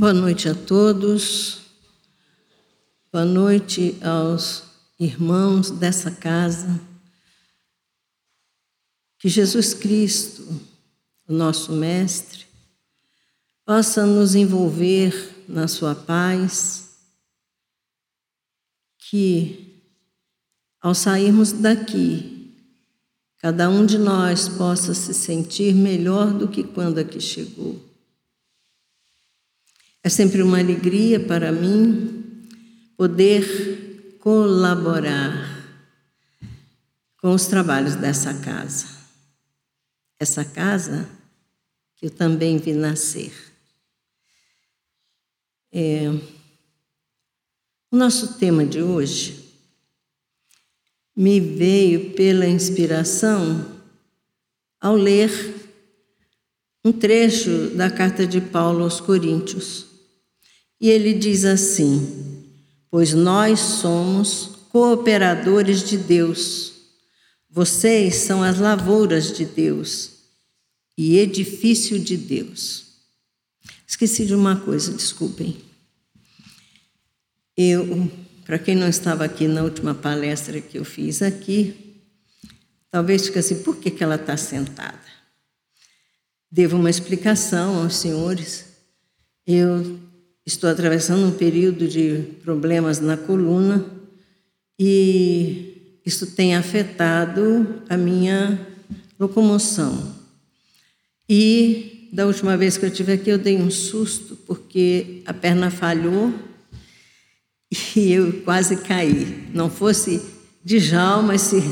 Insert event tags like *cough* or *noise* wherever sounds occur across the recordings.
Boa noite a todos. Boa noite aos irmãos dessa casa. Que Jesus Cristo, o nosso Mestre, possa nos envolver na Sua paz, que ao sairmos daqui, cada um de nós possa se sentir melhor do que quando aqui chegou é sempre uma alegria para mim poder colaborar com os trabalhos dessa casa. Essa casa que eu também vi nascer. É, o nosso tema de hoje me veio pela inspiração ao ler um trecho da carta de Paulo aos Coríntios. E ele diz assim: Pois nós somos cooperadores de Deus, vocês são as lavouras de Deus e edifício de Deus. Esqueci de uma coisa, desculpem. Eu, para quem não estava aqui na última palestra que eu fiz aqui, talvez fique assim: por que, que ela está sentada? Devo uma explicação aos senhores. Eu Estou atravessando um período de problemas na coluna e isso tem afetado a minha locomoção. E da última vez que eu estive aqui, eu dei um susto porque a perna falhou e eu quase caí. Não fosse Djalma, esse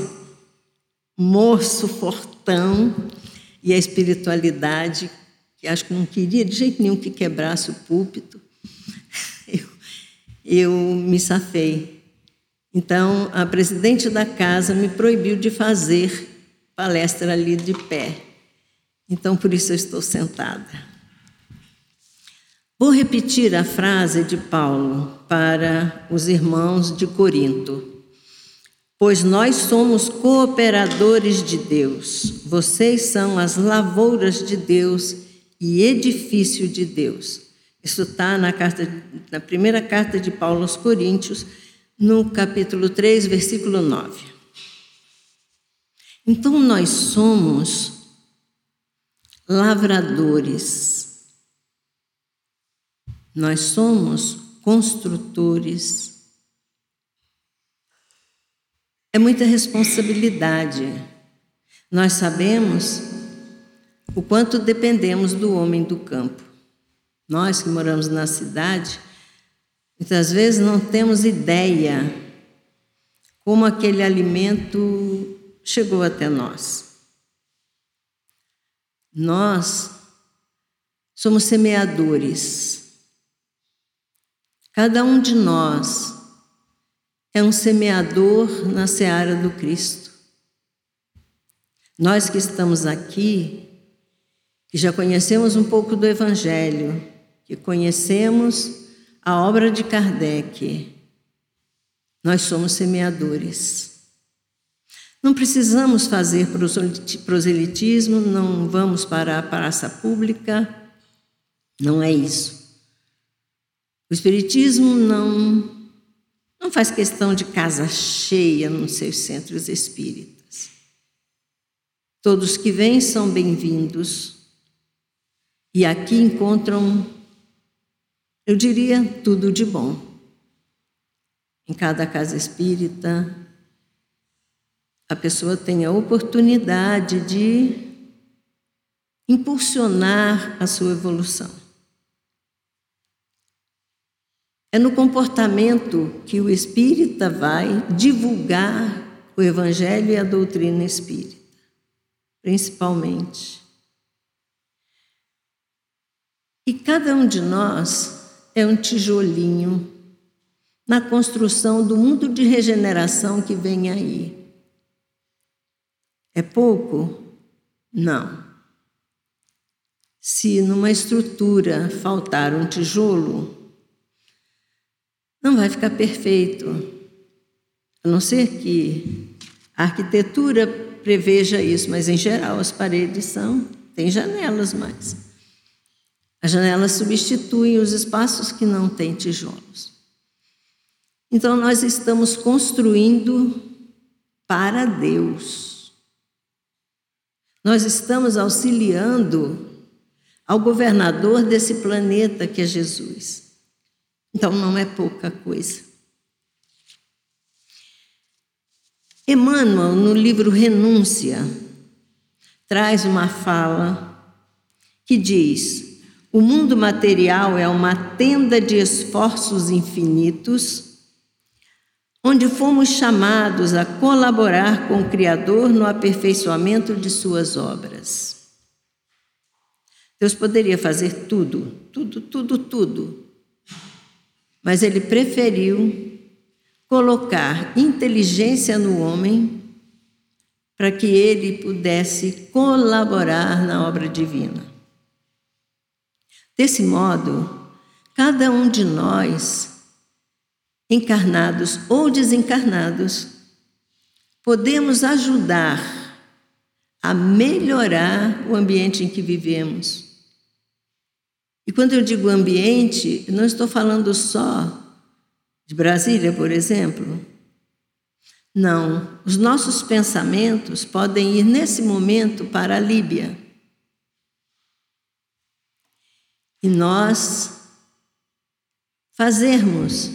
moço fortão e a espiritualidade, que acho que não queria de jeito nenhum que quebrasse o púlpito eu me safei. Então, a presidente da casa me proibiu de fazer palestra ali de pé. Então, por isso eu estou sentada. Vou repetir a frase de Paulo para os irmãos de Corinto. Pois nós somos cooperadores de Deus, vocês são as lavouras de Deus e edifício de Deus. Isso está na, na primeira carta de Paulo aos Coríntios, no capítulo 3, versículo 9. Então nós somos lavradores, nós somos construtores. É muita responsabilidade. Nós sabemos o quanto dependemos do homem do campo. Nós que moramos na cidade, muitas vezes não temos ideia como aquele alimento chegou até nós. Nós somos semeadores. Cada um de nós é um semeador na seara do Cristo. Nós que estamos aqui, que já conhecemos um pouco do Evangelho, que conhecemos a obra de Kardec. Nós somos semeadores. Não precisamos fazer proselitismo, não vamos para a praça pública, não é isso. O Espiritismo não, não faz questão de casa cheia nos seus centros espíritas. Todos que vêm são bem-vindos e aqui encontram eu diria tudo de bom. Em cada casa espírita, a pessoa tem a oportunidade de impulsionar a sua evolução. É no comportamento que o espírita vai divulgar o evangelho e a doutrina espírita, principalmente. E cada um de nós é um tijolinho na construção do mundo de regeneração que vem aí. É pouco? Não. Se numa estrutura faltar um tijolo, não vai ficar perfeito. A não ser que a arquitetura preveja isso, mas em geral as paredes são, tem janelas, mas As janelas substituem os espaços que não têm tijolos. Então, nós estamos construindo para Deus. Nós estamos auxiliando ao governador desse planeta que é Jesus. Então, não é pouca coisa. Emmanuel, no livro Renúncia, traz uma fala que diz: o mundo material é uma tenda de esforços infinitos onde fomos chamados a colaborar com o Criador no aperfeiçoamento de suas obras. Deus poderia fazer tudo, tudo, tudo, tudo, mas Ele preferiu colocar inteligência no homem para que ele pudesse colaborar na obra divina. Desse modo, cada um de nós encarnados ou desencarnados, podemos ajudar a melhorar o ambiente em que vivemos. E quando eu digo ambiente, não estou falando só de Brasília, por exemplo. Não, os nossos pensamentos podem ir nesse momento para a Líbia. E nós fazermos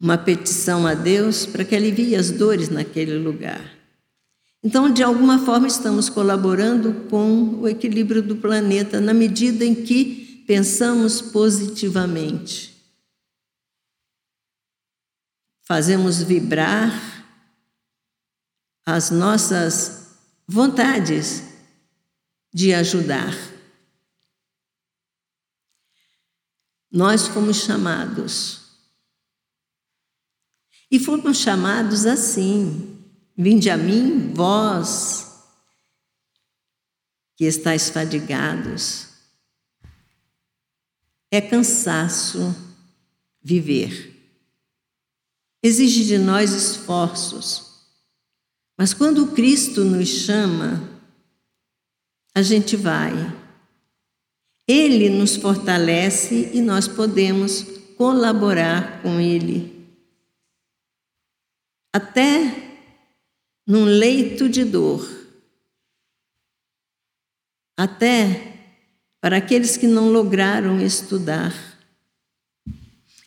uma petição a Deus para que alivie as dores naquele lugar. Então, de alguma forma, estamos colaborando com o equilíbrio do planeta na medida em que pensamos positivamente. Fazemos vibrar as nossas vontades de ajudar. Nós fomos chamados e fomos chamados assim: Vinde a mim, vós que estáis fadigados. É cansaço viver. Exige de nós esforços. Mas quando Cristo nos chama, a gente vai. Ele nos fortalece e nós podemos colaborar com Ele até num leito de dor, até para aqueles que não lograram estudar,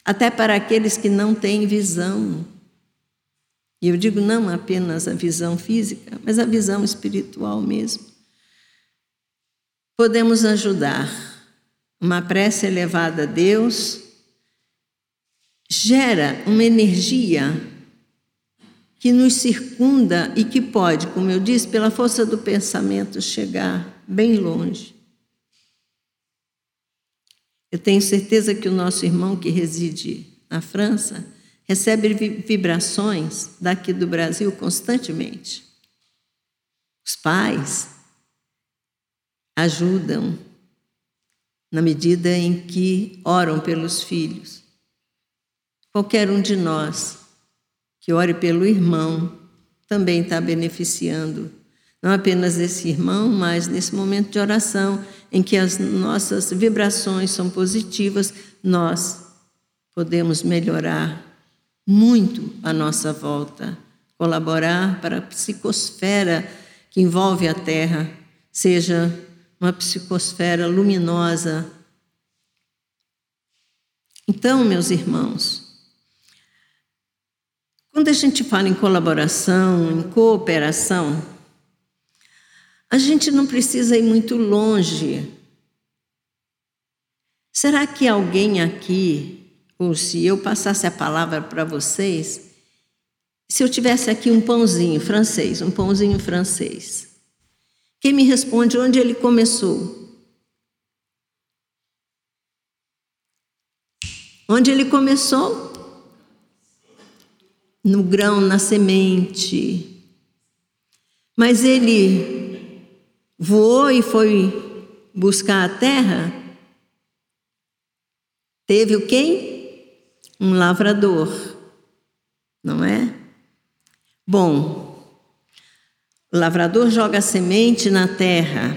até para aqueles que não têm visão. E eu digo não apenas a visão física, mas a visão espiritual mesmo. Podemos ajudar. Uma prece elevada a Deus gera uma energia que nos circunda e que pode, como eu disse, pela força do pensamento, chegar bem longe. Eu tenho certeza que o nosso irmão que reside na França recebe vibrações daqui do Brasil constantemente. Os pais ajudam na medida em que oram pelos filhos. Qualquer um de nós que ore pelo irmão, também está beneficiando não apenas esse irmão, mas nesse momento de oração em que as nossas vibrações são positivas, nós podemos melhorar muito a nossa volta, colaborar para a psicosfera que envolve a Terra seja uma psicosfera luminosa. Então, meus irmãos, quando a gente fala em colaboração, em cooperação, a gente não precisa ir muito longe. Será que alguém aqui, ou se eu passasse a palavra para vocês, se eu tivesse aqui um pãozinho francês, um pãozinho francês, quem me responde onde ele começou? Onde ele começou? no grão, na semente. Mas ele voou e foi buscar a terra. Teve o quem? Um lavrador, não é? Bom, o lavrador joga a semente na terra.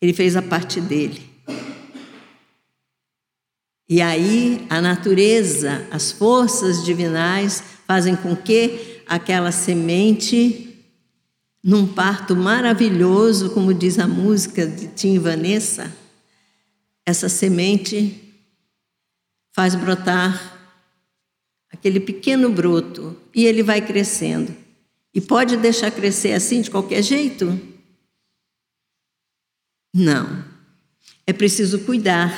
Ele fez a parte dele. E aí a natureza, as forças divinais fazem com que aquela semente, num parto maravilhoso, como diz a música de Tim Vanessa, essa semente faz brotar aquele pequeno broto e ele vai crescendo. E pode deixar crescer assim de qualquer jeito? Não. É preciso cuidar.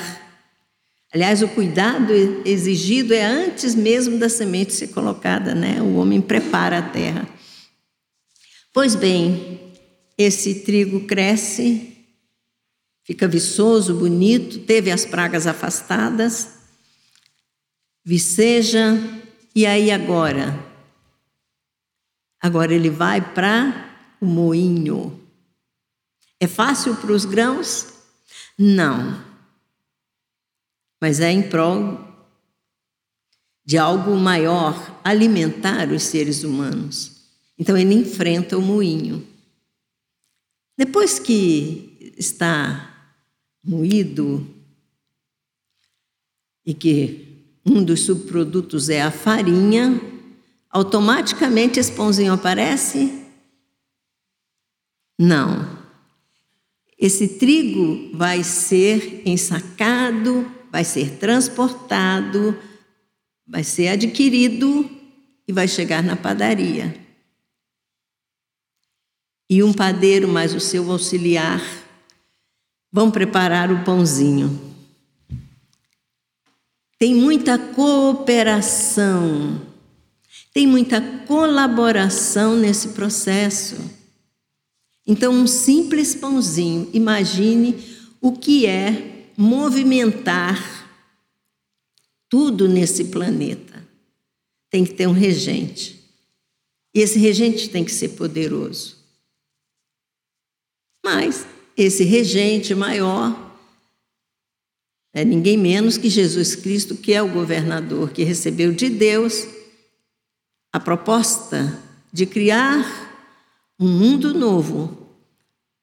Aliás, o cuidado exigido é antes mesmo da semente ser colocada, né? O homem prepara a terra. Pois bem, esse trigo cresce, fica viçoso, bonito, teve as pragas afastadas, viceja, e aí agora? Agora ele vai para o moinho. É fácil para os grãos? Não. Mas é em prol de algo maior, alimentar os seres humanos. Então ele enfrenta o moinho. Depois que está moído e que um dos subprodutos é a farinha, automaticamente esse pãozinho aparece? Não. Esse trigo vai ser ensacado, vai ser transportado, vai ser adquirido e vai chegar na padaria. E um padeiro mais o seu auxiliar vão preparar o pãozinho. Tem muita cooperação, tem muita colaboração nesse processo. Então, um simples pãozinho, imagine o que é movimentar tudo nesse planeta. Tem que ter um regente. E esse regente tem que ser poderoso. Mas esse regente maior é ninguém menos que Jesus Cristo, que é o governador que recebeu de Deus a proposta de criar um mundo novo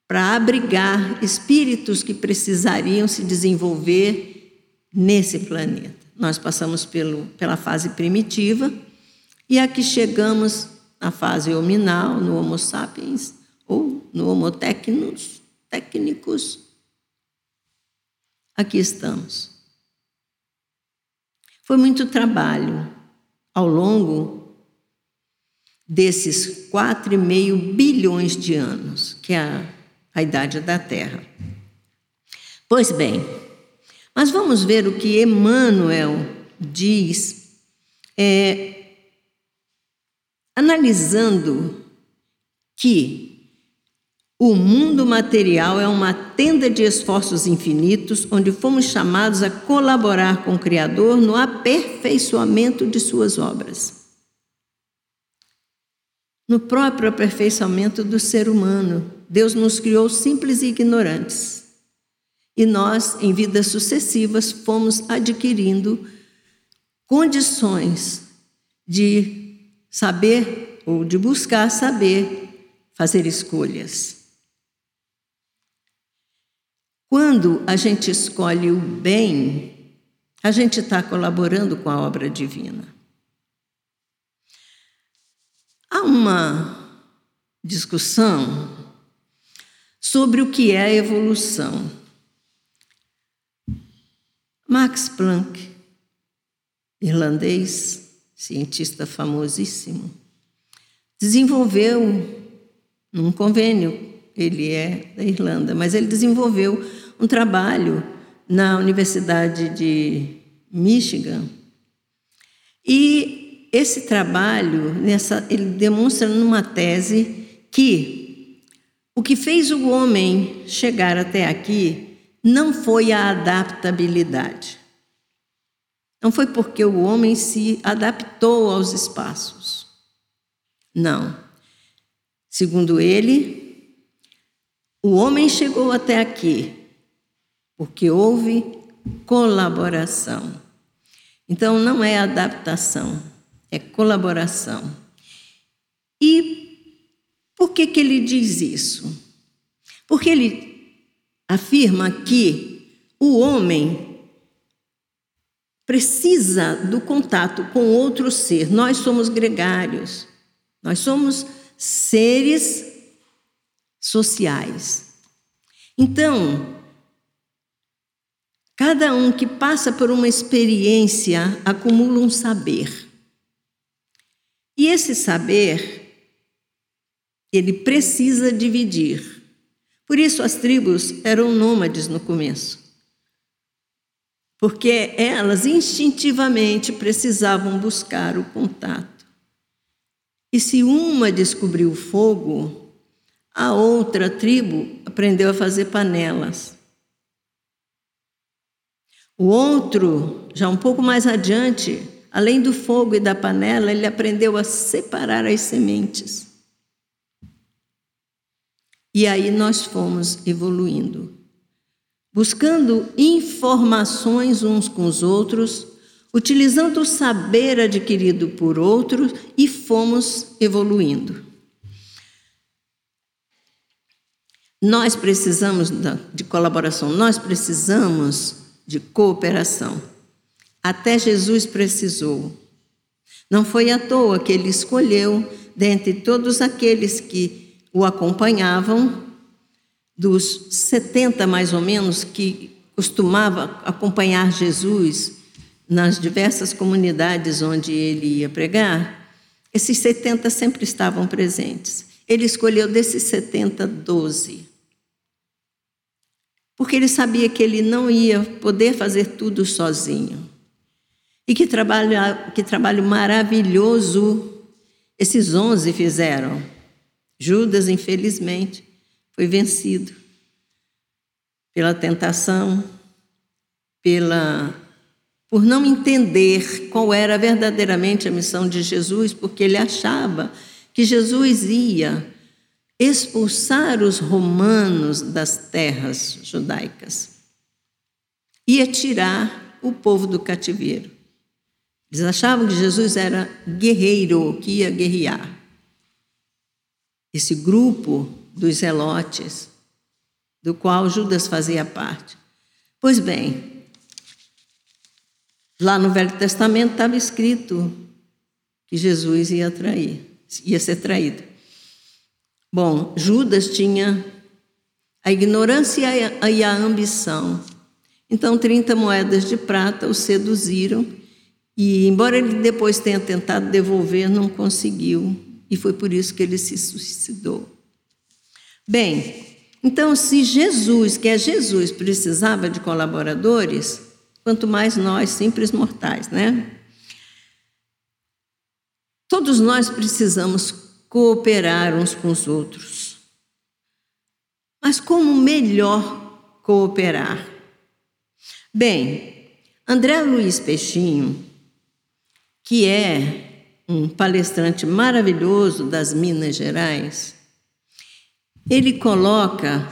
para abrigar espíritos que precisariam se desenvolver nesse planeta. Nós passamos pelo, pela fase primitiva e aqui chegamos na fase hominal, no Homo sapiens ou no Homo technicus, técnicos. Aqui estamos. Foi muito trabalho ao longo desses 4,5 bilhões de anos, que é a, a idade da Terra. Pois bem, mas vamos ver o que Emmanuel diz, é, analisando que o mundo material é uma tenda de esforços infinitos, onde fomos chamados a colaborar com o Criador no aperfeiçoamento de suas obras no próprio aperfeiçoamento do ser humano. Deus nos criou simples e ignorantes. E nós, em vidas sucessivas, fomos adquirindo condições de saber ou de buscar saber fazer escolhas. Quando a gente escolhe o bem, a gente está colaborando com a obra divina. Há uma discussão sobre o que é evolução. Max Planck, irlandês, cientista famosíssimo, desenvolveu num convênio, ele é da Irlanda, mas ele desenvolveu um trabalho na Universidade de Michigan e esse trabalho, nessa, ele demonstra numa tese que o que fez o homem chegar até aqui não foi a adaptabilidade. Não foi porque o homem se adaptou aos espaços. Não. Segundo ele, o homem chegou até aqui porque houve colaboração. Então, não é adaptação é colaboração. E por que, que ele diz isso? Porque ele afirma que o homem precisa do contato com outro ser. Nós somos gregários, nós somos seres sociais. Então, cada um que passa por uma experiência acumula um saber. E esse saber, ele precisa dividir. Por isso as tribos eram nômades no começo. Porque elas instintivamente precisavam buscar o contato. E se uma descobriu o fogo, a outra tribo aprendeu a fazer panelas. O outro, já um pouco mais adiante, além do fogo e da panela, ele aprendeu a separar as sementes. E aí nós fomos evoluindo, buscando informações uns com os outros, utilizando o saber adquirido por outros e fomos evoluindo. Nós precisamos de colaboração, nós precisamos de cooperação. Até Jesus precisou. Não foi à toa que ele escolheu, dentre todos aqueles que o acompanhavam, dos 70 mais ou menos que costumava acompanhar Jesus nas diversas comunidades onde ele ia pregar, esses 70 sempre estavam presentes. Ele escolheu desses 70, 12. Porque ele sabia que ele não ia poder fazer tudo sozinho. E que trabalho, que trabalho maravilhoso esses 11 fizeram. Judas, infelizmente, foi vencido pela tentação, pela por não entender qual era verdadeiramente a missão de Jesus, porque ele achava que Jesus ia expulsar os romanos das terras judaicas, ia tirar o povo do cativeiro. Eles achavam que Jesus era guerreiro, que ia guerrear esse grupo dos zelotes, do qual Judas fazia parte. Pois bem, lá no Velho Testamento estava escrito que Jesus ia trair, ia ser traído. Bom, Judas tinha a ignorância e a ambição. Então, 30 moedas de prata o seduziram, e embora ele depois tenha tentado devolver, não conseguiu e foi por isso que ele se suicidou. Bem, então, se Jesus, que é Jesus, precisava de colaboradores, quanto mais nós, simples mortais, né? Todos nós precisamos cooperar uns com os outros. Mas como melhor cooperar? Bem, André Luiz Peixinho, que é um palestrante maravilhoso das Minas Gerais, ele coloca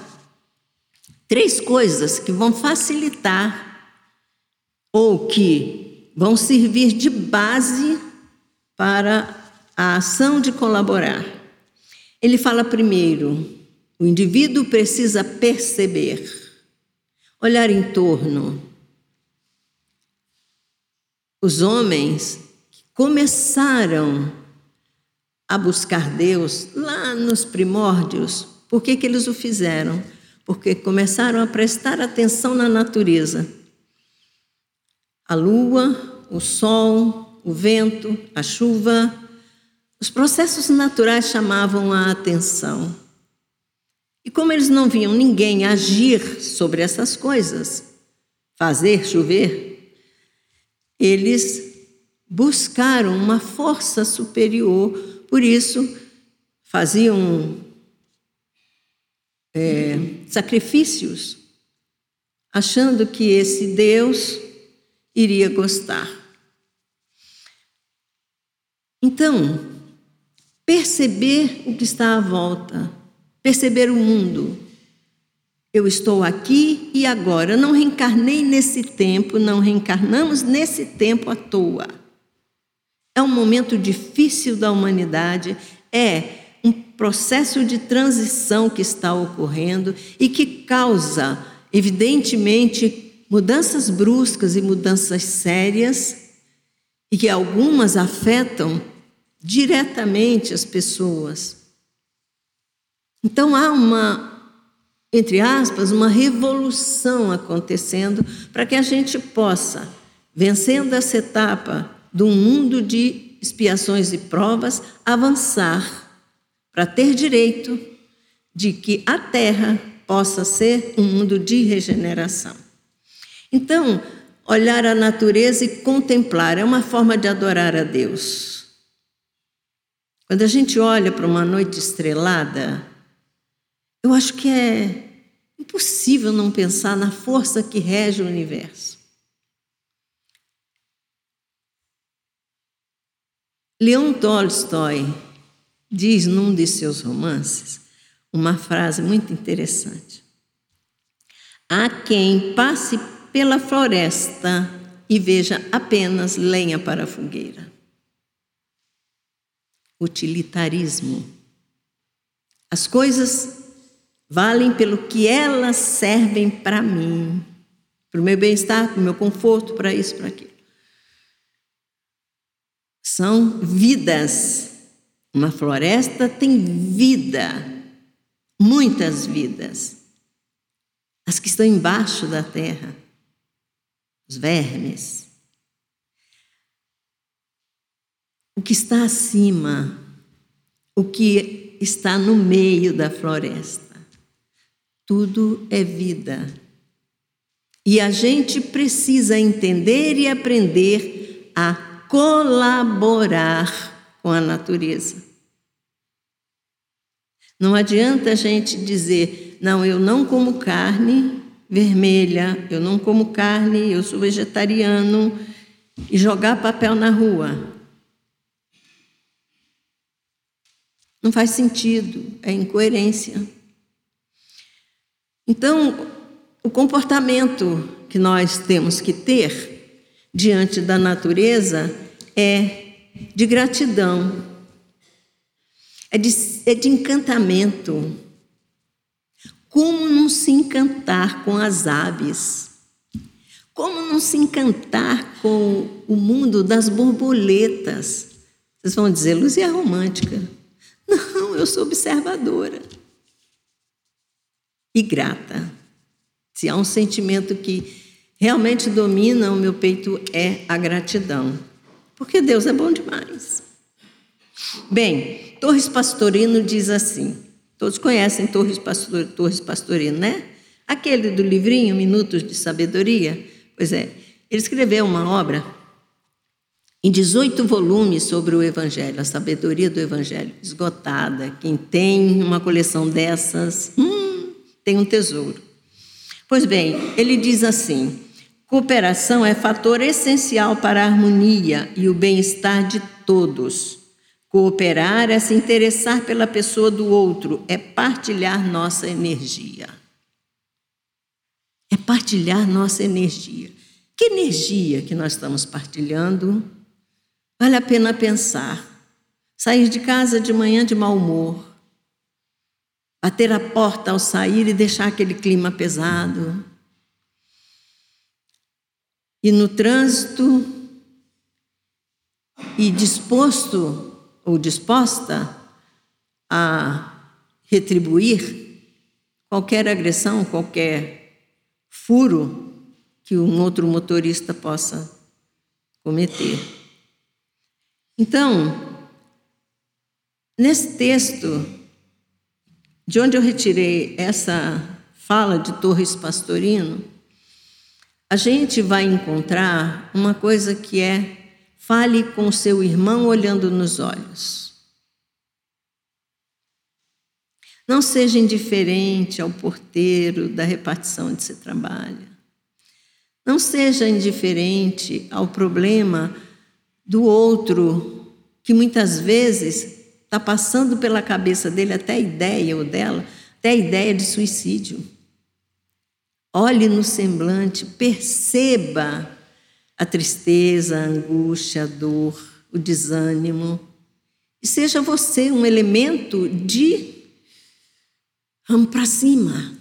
três coisas que vão facilitar ou que vão servir de base para a ação de colaborar. Ele fala primeiro, o indivíduo precisa perceber, olhar em torno. Os homens começaram a buscar Deus lá nos primórdios, por que, que eles o fizeram? Porque começaram a prestar atenção na natureza. A lua, o sol, o vento, a chuva, os processos naturais chamavam a atenção. E como eles não viam ninguém agir sobre essas coisas, fazer chover, eles buscaram uma força superior, por isso faziam é, sacrifícios, achando que esse Deus iria gostar. Então, perceber o que está à volta, perceber o mundo. Eu estou aqui e agora. não reencarnei nesse tempo, não reencarnamos nesse tempo à toa. É um momento difícil da humanidade, é um processo de transição que está ocorrendo e que causa, evidentemente, mudanças bruscas e mudanças sérias, e que algumas afetam diretamente as pessoas. Então há uma, entre aspas, uma revolução acontecendo para que a gente possa, vencendo essa etapa um mundo de expiações e provas, avançar para ter direito de que a Terra possa ser um mundo de regeneração. Então, olhar a natureza e contemplar é uma forma de adorar a Deus. Quando a gente olha para uma noite estrelada, eu acho que é impossível não pensar na força que rege o universo. Leon Tolstói diz num de seus romances uma frase muito interessante. Há quem passe pela floresta e veja apenas lenha para a fogueira. Utilitarismo. As coisas valem pelo que elas servem para mim, para o meu bem-estar, para o meu conforto, para isso, para aquilo. São vidas. Uma floresta tem vida, muitas vidas. As que estão embaixo da terra, os vermes. O que está acima, o que está no meio da floresta. Tudo é vida. E a gente precisa entender e aprender a colaborar com a natureza. Não adianta a gente dizer, não, eu não como carne vermelha, eu não como carne, eu sou vegetariano, e jogar papel na rua. Não faz sentido, é incoerência. Então, o comportamento que nós temos que ter diante da natureza é de gratidão, é de, é de encantamento. Como não se encantar com as aves? Como não se encantar com o mundo das borboletas? Vocês vão dizer, Luzia é romântica. Não, eu sou observadora e grata. Se há um sentimento que realmente domina o meu peito é a gratidão, porque Deus é bom demais. Bem, Torres Pastorino diz assim: todos conhecem Torres, Pastor, Torres Pastorino, né? Aquele do livrinho Minutos de Sabedoria. Pois é, ele escreveu uma obra em 18 volumes sobre o Evangelho, a sabedoria do Evangelho, esgotada. Quem tem uma coleção dessas, hum, tem um tesouro. Pois bem, ele diz assim: cooperação é fator essencial para a harmonia e o bem-estar de todos. Cooperar é se interessar pela pessoa do outro, é partilhar nossa energia. É partilhar nossa energia. Que energia que nós estamos partilhando? Vale a pena pensar. Sair de casa de manhã de mau humor, bater a porta ao sair e deixar aquele clima pesado. E no trânsito, e disposto ou disposta a retribuir qualquer agressão, qualquer furo que um outro motorista possa cometer. Então, nesse texto, de onde eu retirei essa fala de Torres Pastorino, a gente vai encontrar uma coisa que é fale com seu irmão olhando nos olhos. Não seja indiferente ao porteiro da repartição onde você trabalha. Não seja indiferente ao problema do outro, que muitas vezes Está passando pela cabeça dele até a ideia ou dela, até a ideia de suicídio. Olhe no semblante, perceba a tristeza, a angústia, a dor, o desânimo E seja você um elemento de vamos para cima,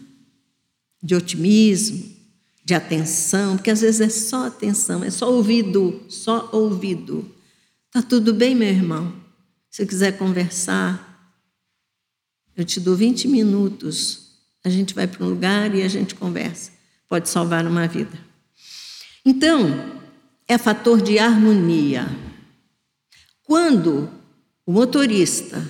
de otimismo, de atenção, porque às vezes é só atenção, é só ouvido, só ouvido. Tá tudo bem, meu irmão? Se quiser conversar, eu te dou 20 minutos. A gente vai para um lugar e a gente conversa. Pode salvar uma vida. Então, é fator de harmonia. Quando o motorista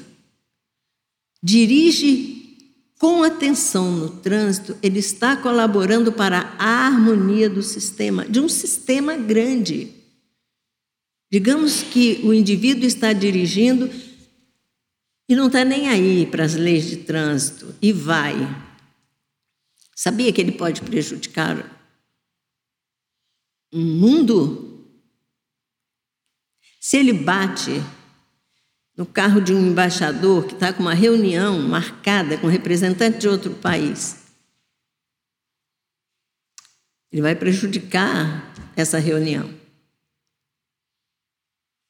dirige com atenção no trânsito, ele está colaborando para a harmonia do sistema, de um sistema grande. Digamos que o indivíduo está dirigindo e não está nem aí para as leis de trânsito e vai. Sabia que ele pode prejudicar um mundo? Se ele bate no carro de um embaixador que está com uma reunião marcada com representante de outro país. Ele vai prejudicar essa reunião.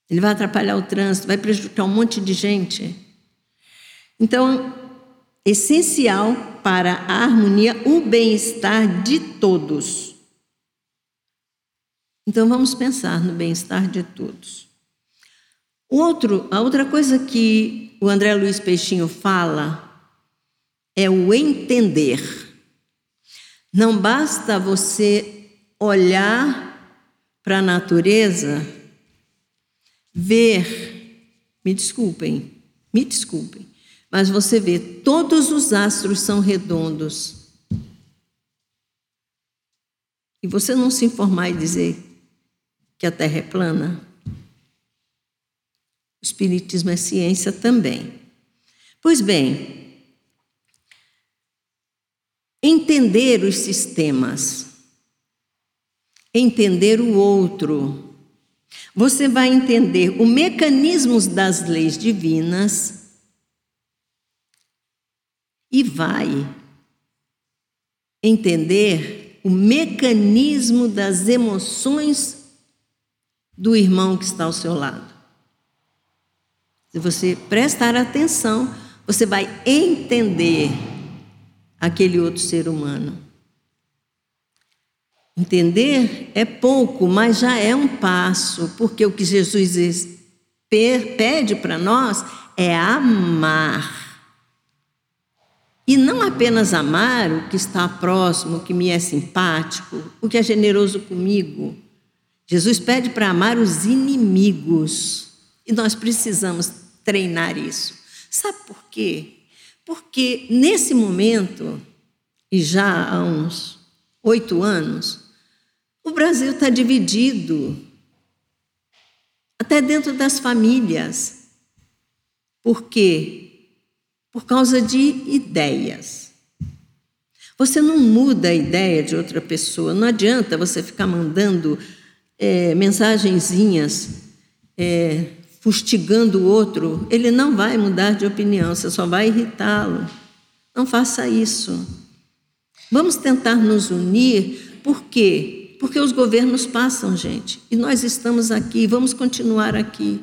Ele vai atrapalhar o trânsito, vai prejudicar um monte de gente. Então, essencial para a harmonia, o bem-estar de todos. Então, vamos pensar no bem-estar de todos. Outro, a outra coisa que o André Luiz Peixinho fala é o entender. Não basta você olhar para a natureza, ver, me desculpem, me desculpem, mas você vê todos os astros são redondos. E você não se informar e dizer que a Terra é plana. O Espiritismo é ciência também. Pois bem, entender os sistemas, entender o outro, você vai entender os mecanismos das leis divinas e vai entender o mecanismo das emoções do irmão que está ao seu lado. Se você prestar atenção, você vai entender aquele outro ser humano. Entender é pouco, mas já é um passo, porque o que Jesus pede para nós é amar. E não apenas amar o que está próximo, o que me é simpático, o que é generoso comigo. Jesus pede para amar os inimigos. E nós precisamos treinar isso. Sabe por quê? Porque nesse momento, e já há uns oito anos, o Brasil está dividido, até dentro das famílias. Por quê? Por causa de ideias. Você não muda a ideia de outra pessoa, não adianta você ficar mandando é, mensagenzinhas é, fustigando o outro, ele não vai mudar de opinião, você só vai irritá-lo. Não faça isso. Vamos tentar nos unir, por quê? Porque os governos passam, gente, e nós estamos aqui, vamos continuar aqui,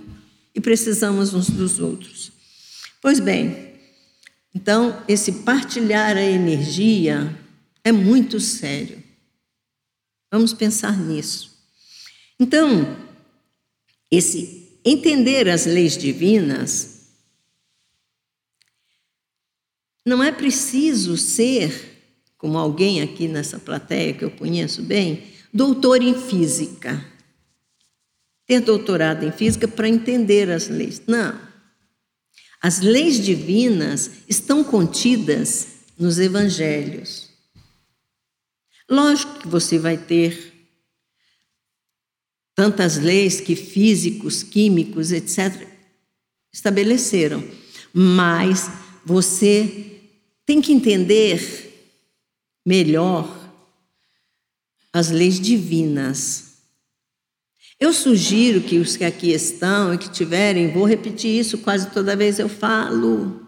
e precisamos uns dos outros. Pois bem, então, esse partilhar a energia é muito sério. Vamos pensar nisso. Então, esse entender as leis divinas, não é preciso ser, como alguém aqui nessa plateia que eu conheço bem, doutor em física. Ter doutorado em física para entender as leis. Não. As leis divinas estão contidas nos evangelhos. Lógico que você vai ter tantas leis que físicos, químicos, etc., estabeleceram. Mas você tem que entender melhor as leis divinas. Eu sugiro que os que aqui estão e que tiverem, vou repetir isso quase toda vez eu falo.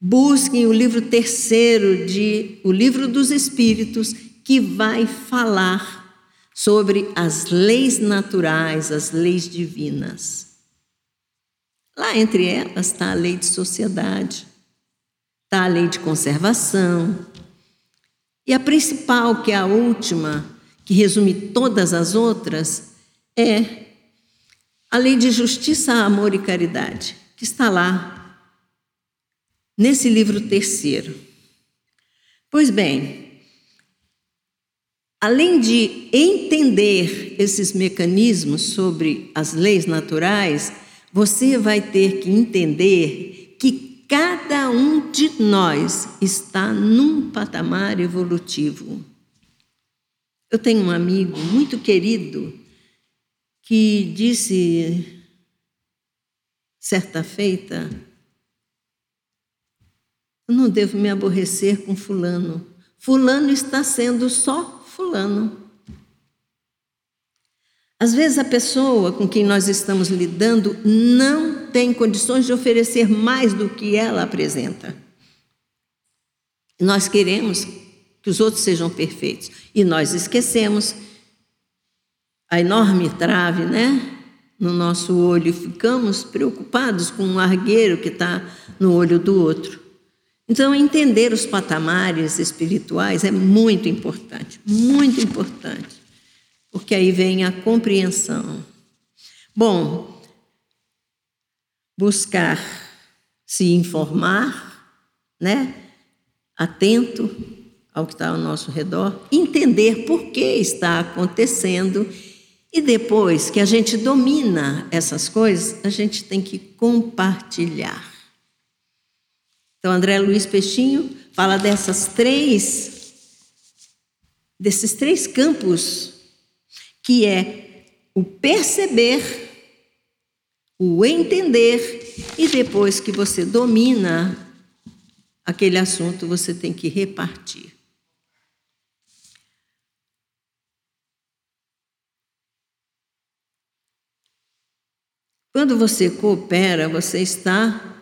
Busquem o livro terceiro de O Livro dos Espíritos, que vai falar sobre as leis naturais, as leis divinas. Lá entre elas está a lei de sociedade, está a lei de conservação. E a principal, que é a última, que resume todas as outras, é a lei de justiça, amor e caridade, que está lá nesse livro terceiro. Pois bem, além de entender esses mecanismos sobre as leis naturais, você vai ter que entender que cada um de nós está num patamar evolutivo. Eu tenho um amigo muito querido que disse certa feita: não devo me aborrecer com Fulano. Fulano está sendo só Fulano. Às vezes a pessoa com quem nós estamos lidando não tem condições de oferecer mais do que ela apresenta. Nós queremos que os outros sejam perfeitos e nós esquecemos a enorme trave, né? No nosso olho, ficamos preocupados com um argueiro que está no olho do outro. Então, entender os patamares espirituais é muito importante, muito importante, porque aí vem a compreensão. Bom, buscar se informar, né? Atento ao que está ao nosso redor, entender por que está acontecendo e depois que a gente domina essas coisas, a gente tem que compartilhar. Então, André Luiz Peixinho fala dessas três, desses três campos, que é o perceber, o entender, e depois que você domina aquele assunto, você tem que repartir. Quando você coopera, você está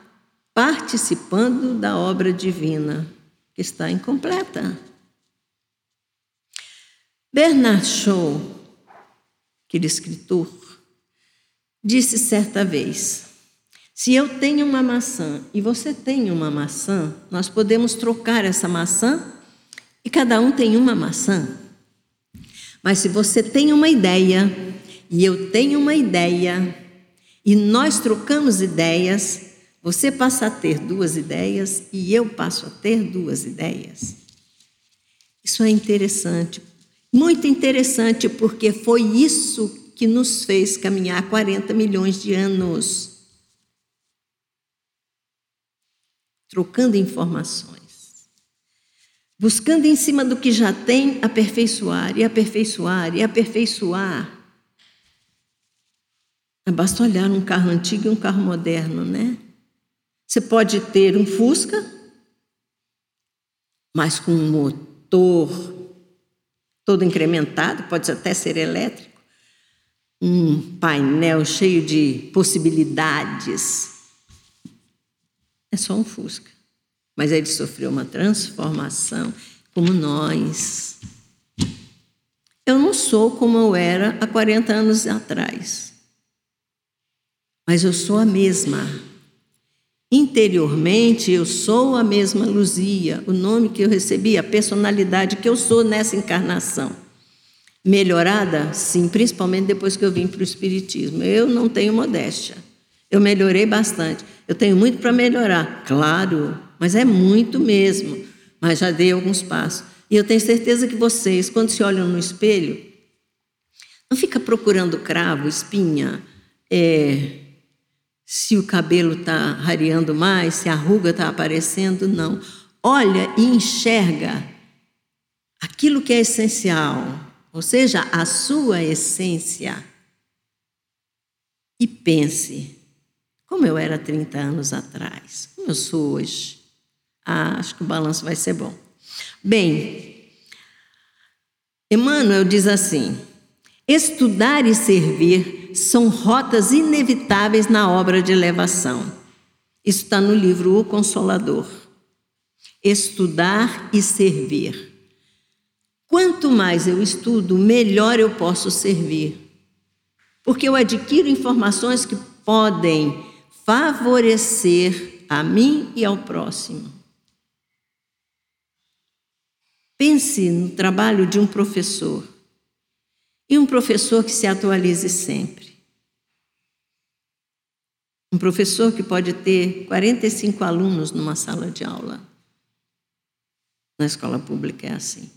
participando da obra divina, que está incompleta. Bernard Shaw, aquele escritor, disse certa vez: se eu tenho uma maçã e você tem uma maçã, nós podemos trocar essa maçã e cada um tem uma maçã. Mas se você tem uma ideia e eu tenho uma ideia, e nós trocamos ideias, você passa a ter duas ideias e eu passo a ter duas ideias. Isso é interessante, muito interessante, porque foi isso que nos fez caminhar 40 milhões de anos. Trocando informações, buscando em cima do que já tem, aperfeiçoar e aperfeiçoar e aperfeiçoar. Basta olhar um carro antigo e um carro moderno, né? Você pode ter um Fusca, mas com um motor todo incrementado, pode até ser elétrico, um painel cheio de possibilidades. É só um Fusca. Mas ele sofreu uma transformação, como nós. Eu não sou como eu era há 40 anos atrás mas eu sou a mesma. Interiormente, eu sou a mesma Luzia, o nome que eu recebi, a personalidade que eu sou nessa encarnação. Melhorada? Sim, principalmente depois que eu vim para o Espiritismo. Eu não tenho modéstia. Eu melhorei bastante. Eu tenho muito para melhorar, claro, mas é muito mesmo. Mas já dei alguns passos. E eu tenho certeza que vocês, quando se olham no espelho, não fica procurando cravo, espinha, é, se o cabelo está rareando mais, se a ruga está aparecendo, não. Olha e enxerga aquilo que é essencial, ou seja, a sua essência. E pense, como eu era 30 anos atrás, como eu sou hoje. Ah, acho que o balanço vai ser bom. Bem, Emmanuel diz assim: estudar e servir são rotas inevitáveis na obra de elevação. Isso está no livro O Consolador. Estudar e servir. Quanto mais eu estudo, melhor eu posso servir. Porque eu adquiro informações que podem favorecer a mim e ao próximo. Pense no trabalho de um professor. E um professor que se atualize sempre. Um professor que pode ter 45 alunos numa sala de aula. Na escola pública é assim.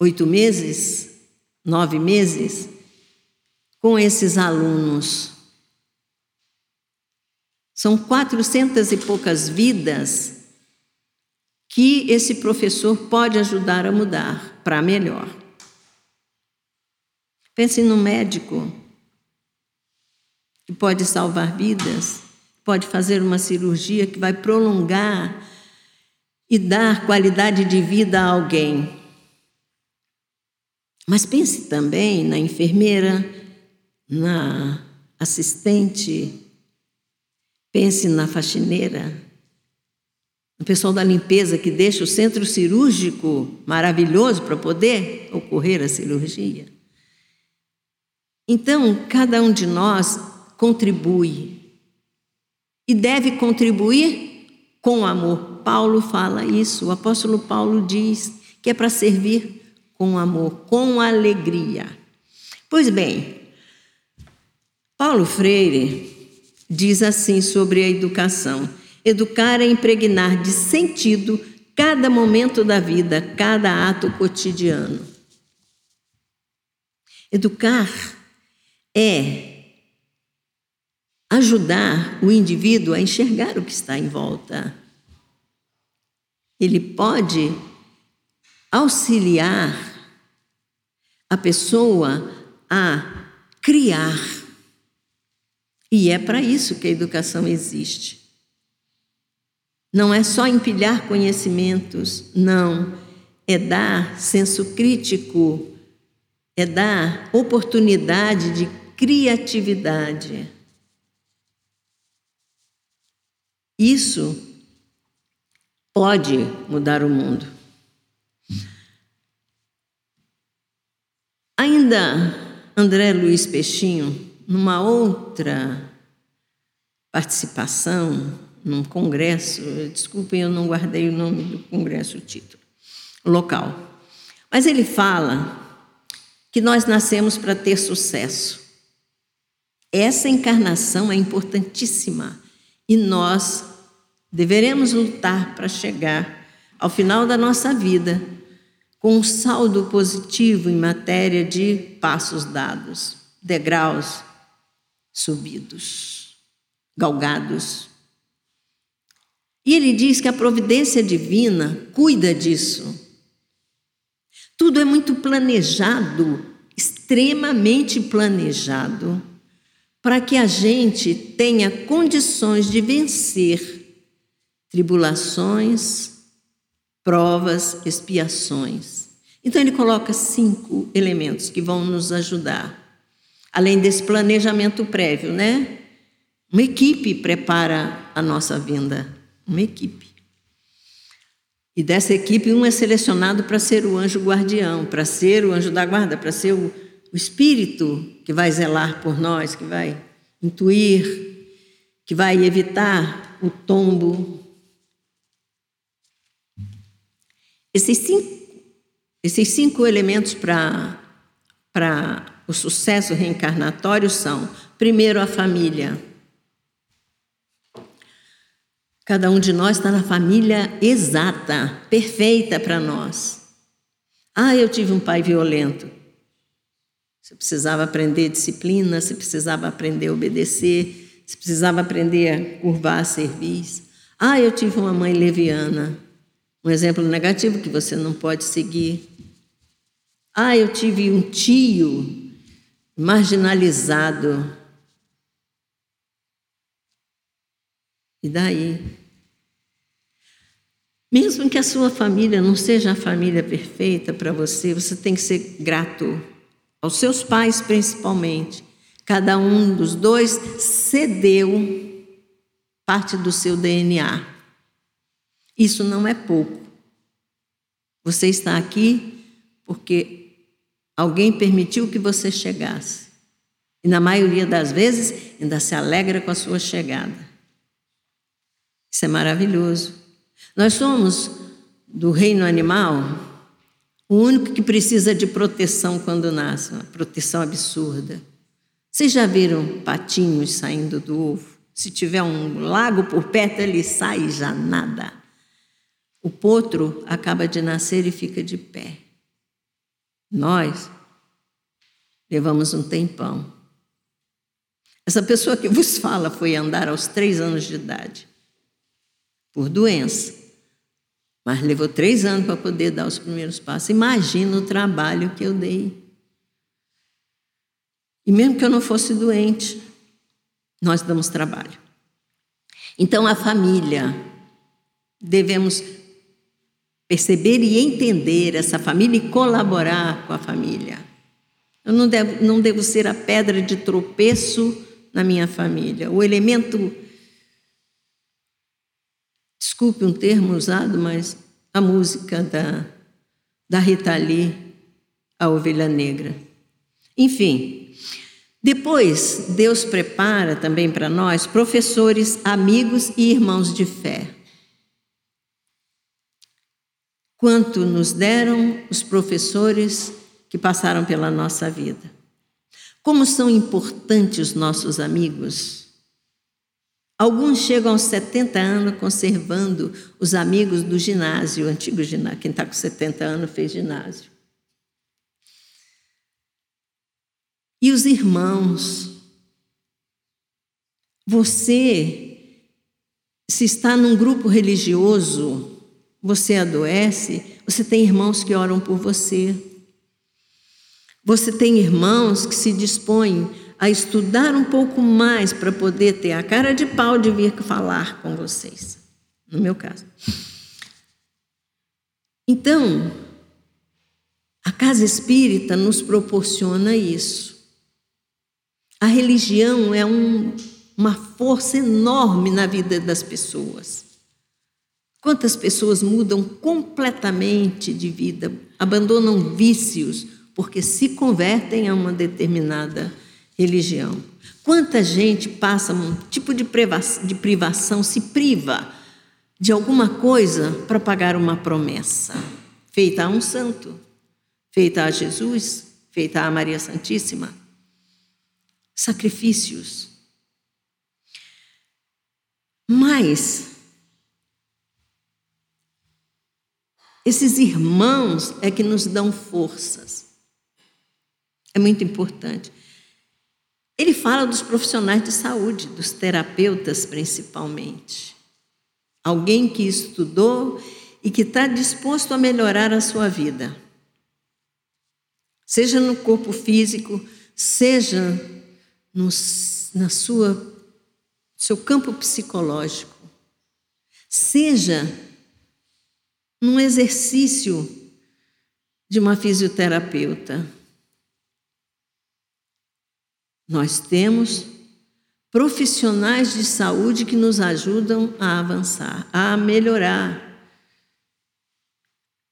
Oito meses, nove meses, com esses alunos. São quatrocentas e poucas vidas que esse professor pode ajudar a mudar para melhor. Pense no médico que pode salvar vidas, pode fazer uma cirurgia que vai prolongar e dar qualidade de vida a alguém. Mas pense também na enfermeira, na assistente, pense na faxineira, no pessoal da limpeza que deixa o centro cirúrgico maravilhoso para poder ocorrer a cirurgia. Então, cada um de nós contribui e deve contribuir com amor. Paulo fala isso, o apóstolo Paulo diz que é para servir com amor, com alegria. Pois bem, Paulo Freire diz assim sobre a educação: Educar é impregnar de sentido cada momento da vida, cada ato cotidiano. Educar é ajudar o indivíduo a enxergar o que está em volta. Ele pode auxiliar a pessoa a criar. E é para isso que a educação existe. Não é só empilhar conhecimentos, não. É dar senso crítico, é dar oportunidade de criatividade. Isso pode mudar o mundo. Ainda André Luiz Peixinho, numa outra participação, num congresso, desculpem, eu não guardei o nome do congresso, o título, local. Mas ele fala que nós nascemos para ter sucesso. Essa encarnação é importantíssima e nós deveremos lutar para chegar ao final da nossa vida com um saldo positivo em matéria de passos dados, degraus subidos, galgados. E ele diz que a providência divina cuida disso. Tudo é muito planejado, extremamente planejado, para que a gente tenha condições de vencer tribulações, provas, expiações. Então ele coloca cinco elementos que vão nos ajudar. Além desse planejamento prévio, né? Uma equipe prepara a nossa vinda uma equipe. E dessa equipe, um é selecionado para ser o anjo guardião, para ser o anjo da guarda, para ser o, o espírito que vai zelar por nós, que vai intuir, que vai evitar o tombo. Esses cinco, esses cinco elementos para o sucesso reencarnatório são: primeiro, a família. Cada um de nós está na família exata, perfeita para nós. Ah, eu tive um pai violento. Você precisava aprender disciplina, você precisava aprender a obedecer, você precisava aprender a curvar a cerviz. Ah, eu tive uma mãe leviana. Um exemplo negativo que você não pode seguir. Ah, eu tive um tio marginalizado. E daí? Mesmo que a sua família não seja a família perfeita para você, você tem que ser grato aos seus pais, principalmente. Cada um dos dois cedeu parte do seu DNA. Isso não é pouco. Você está aqui porque alguém permitiu que você chegasse. E na maioria das vezes ainda se alegra com a sua chegada. Isso é maravilhoso. Nós somos do reino animal o único que precisa de proteção quando nasce, uma proteção absurda. Vocês já viram patinhos saindo do ovo? Se tiver um lago por perto, ele sai e já nada. O potro acaba de nascer e fica de pé. Nós levamos um tempão. Essa pessoa que vos fala foi andar aos três anos de idade, por doença. Mas levou três anos para poder dar os primeiros passos. Imagina o trabalho que eu dei. E mesmo que eu não fosse doente, nós damos trabalho. Então, a família, devemos perceber e entender essa família e colaborar com a família. Eu não devo, não devo ser a pedra de tropeço na minha família, o elemento desculpe um termo usado, mas a música da, da Rita Lee, a ovelha negra. Enfim, depois Deus prepara também para nós professores, amigos e irmãos de fé. Quanto nos deram os professores que passaram pela nossa vida. Como são importantes os nossos amigos. Alguns chegam aos 70 anos conservando os amigos do ginásio, o antigo ginásio. Quem está com 70 anos fez ginásio. E os irmãos. Você, se está num grupo religioso, você adoece, você tem irmãos que oram por você. Você tem irmãos que se dispõem a estudar um pouco mais para poder ter a cara de pau de vir falar com vocês, no meu caso. Então, a casa espírita nos proporciona isso. A religião é um, uma força enorme na vida das pessoas. Quantas pessoas mudam completamente de vida, abandonam vícios, porque se convertem a uma determinada religião. Quanta gente passa um tipo de privação, se priva de alguma coisa para pagar uma promessa feita a um santo, feita a Jesus, feita a Maria Santíssima. Sacrifícios. Mas esses irmãos é que nos dão forças. É muito importante. Ele fala dos profissionais de saúde, dos terapeutas principalmente. Alguém que estudou e que está disposto a melhorar a sua vida. Seja no corpo físico, seja no na sua, seu campo psicológico. Seja num exercício de uma fisioterapeuta nós temos profissionais de saúde que nos ajudam a avançar, a melhorar.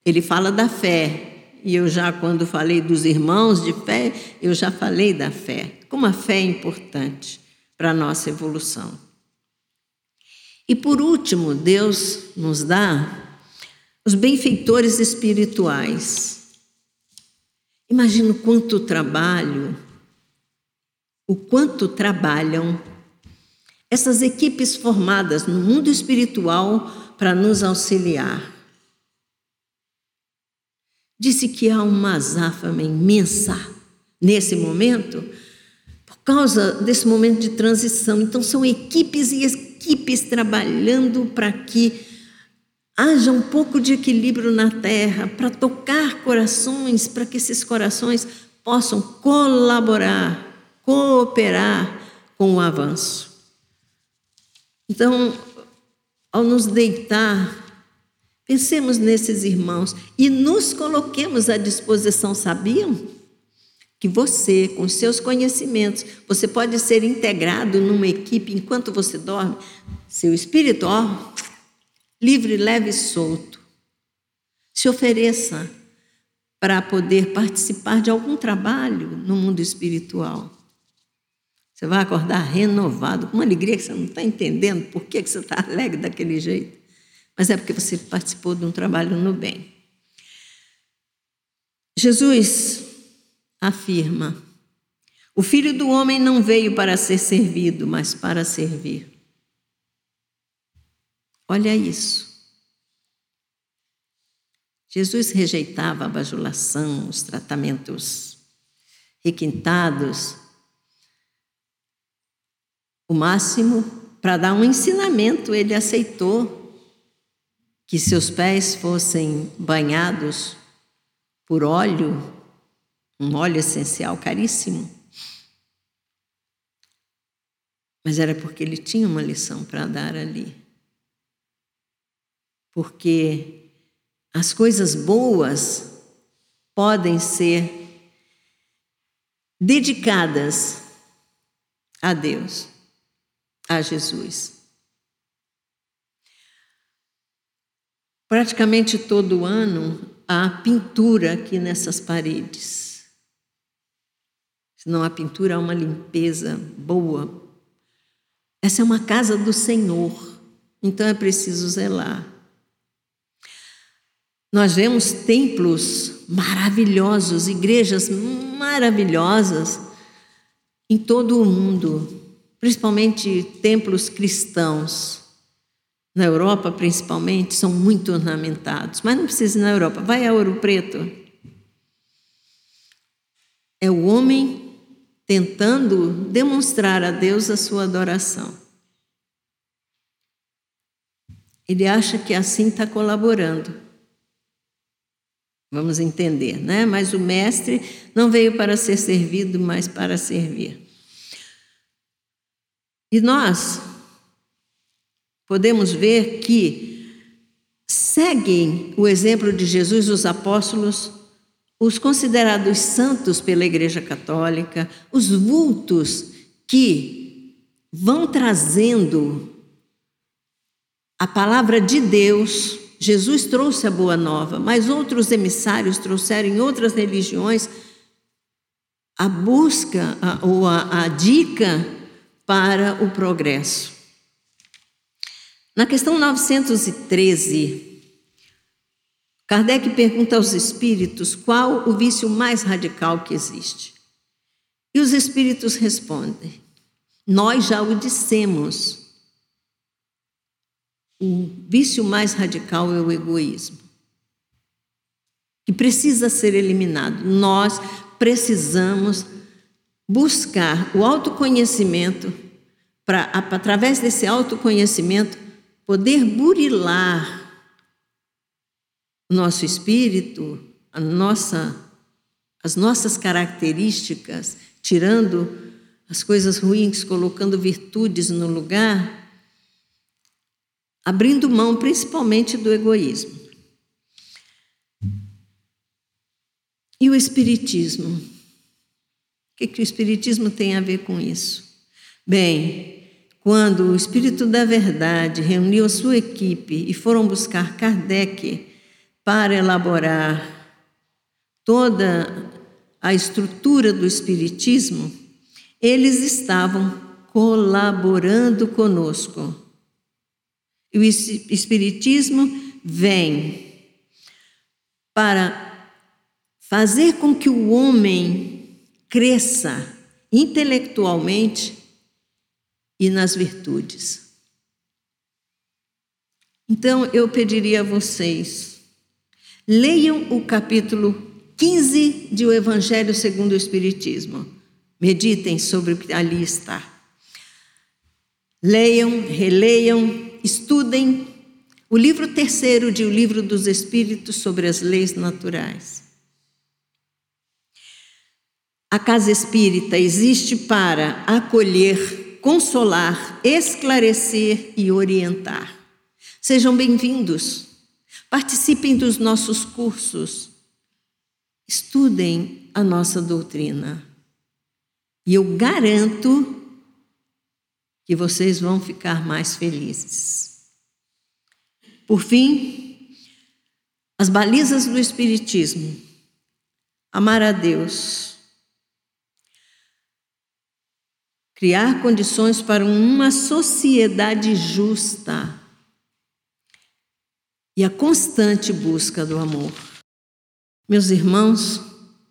Ele fala da fé, e eu já, quando falei dos irmãos de fé, eu já falei da fé. Como a fé é importante para a nossa evolução. E por último, Deus nos dá os benfeitores espirituais. Imagino quanto trabalho o quanto trabalham essas equipes formadas no mundo espiritual para nos auxiliar. Disse que há uma azáfama imensa nesse momento, por causa desse momento de transição. Então, são equipes e equipes trabalhando para que haja um pouco de equilíbrio na terra, para tocar corações, para que esses corações possam colaborar cooperar com o avanço. Então, ao nos deitar, pensemos nesses irmãos e nos coloquemos à disposição, sabiam? Que você, com seus conhecimentos, você pode ser integrado numa equipe enquanto você dorme, seu espírito, ó, livre, leve e solto. Se ofereça para poder participar de algum trabalho no mundo espiritual. Você vai acordar renovado, com uma alegria que você não está entendendo por que, que você está alegre daquele jeito. Mas é porque você participou de um trabalho no bem. Jesus afirma: o filho do homem não veio para ser servido, mas para servir. Olha isso. Jesus rejeitava a bajulação, os tratamentos requintados, o máximo para dar um ensinamento, ele aceitou que seus pés fossem banhados por óleo, um óleo essencial caríssimo. Mas era porque ele tinha uma lição para dar ali. Porque as coisas boas podem ser dedicadas a Deus, a Jesus. Praticamente todo ano há pintura aqui nessas paredes. Se não há pintura, há uma limpeza boa. Essa é uma casa do Senhor, então é preciso zelar. Nós vemos templos maravilhosos, igrejas maravilhosas em todo o mundo, principalmente templos cristãos. Na Europa, principalmente, são muito ornamentados, mas não precisa ir na Europa. Vai a Ouro Preto. É o homem tentando demonstrar a Deus a sua adoração. Ele acha que assim está colaborando. Vamos entender, né? Mas o mestre não veio para ser servido, mas para servir. E nós podemos ver que seguem o exemplo de Jesus os apóstolos, os considerados santos pela Igreja Católica, os vultos que vão trazendo a palavra de Deus. Jesus trouxe a boa nova, mas outros emissários trouxeram em outras religiões a busca a, ou a, a dica para o progresso. Na questão 913, Kardec pergunta aos espíritos qual o vício mais radical que existe. E os espíritos respondem: Nós já o dissemos o vício mais radical é o egoísmo, que precisa ser eliminado. Nós precisamos buscar o autoconhecimento para, através desse autoconhecimento, poder burilar o nosso espírito, a nossa, as nossas características, tirando as coisas ruins, colocando virtudes no lugar abrindo mão principalmente do egoísmo. E o Espiritismo? O que, que o Espiritismo tem a ver com isso? Bem, quando o Espírito da Verdade reuniu a sua equipe e foram buscar Kardec para elaborar toda a estrutura do Espiritismo, eles estavam colaborando conosco e o Espiritismo vem para fazer com que o homem cresça intelectualmente e nas virtudes. Então eu pediria a vocês, leiam o capítulo 15 de O Evangelho segundo o Espiritismo. Meditem sobre o que ali está. Leiam, releiam, estudem o livro terceiro de O Livro dos Espíritos sobre as Leis Naturais. A casa espírita existe para acolher, consolar, esclarecer e orientar. Sejam bem-vindos. Participem dos nossos cursos. Estudem a nossa doutrina. E eu garanto que vocês vão ficar mais felizes. Por fim, as balizas do Espiritismo. Amar a Deus. Criar condições para uma sociedade justa e a constante busca do amor. Meus irmãos,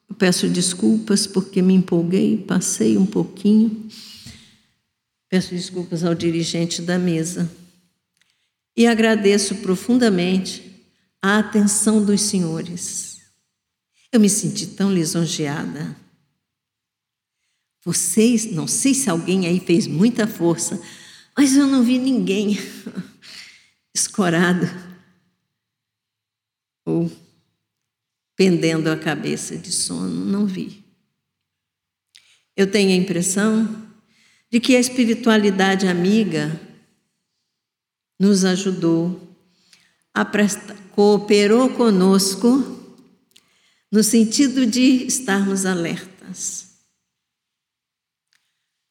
eu peço desculpas porque me empolguei, passei um pouquinho. Peço desculpas ao dirigente da mesa e agradeço profundamente a atenção dos senhores. Eu me senti tão lisonjeada. Vocês, não sei se alguém aí fez muita força, mas eu não vi ninguém *laughs* escorado ou pendendo a cabeça de sono, não vi. Eu tenho a impressão de que a espiritualidade amiga nos ajudou, cooperou conosco no sentido de estarmos alertas.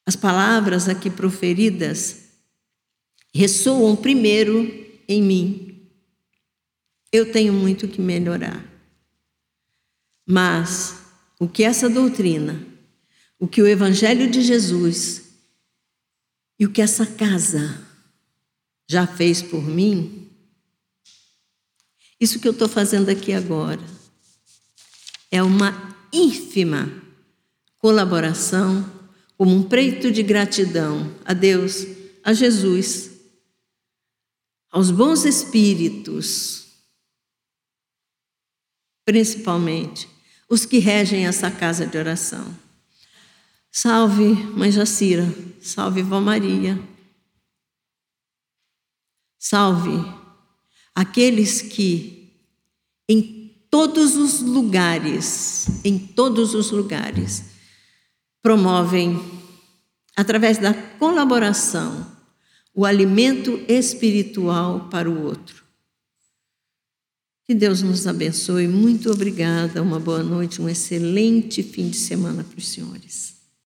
As palavras aqui proferidas ressoam primeiro em mim. Eu tenho muito que melhorar. Mas o que essa doutrina, o que o Evangelho de Jesus e o que essa casa já fez por mim, isso que eu estou fazendo aqui agora é uma ínfima colaboração, como um preito de gratidão a Deus, a Jesus, aos bons espíritos, principalmente os que regem essa casa de oração. Salve, Mãe Jacira, salve, Vó Maria. Salve aqueles que em todos os lugares, em todos os lugares, promovem, através da colaboração, o alimento espiritual para o outro. Que Deus nos abençoe. Muito obrigada. Uma boa noite, um excelente fim de semana para os senhores.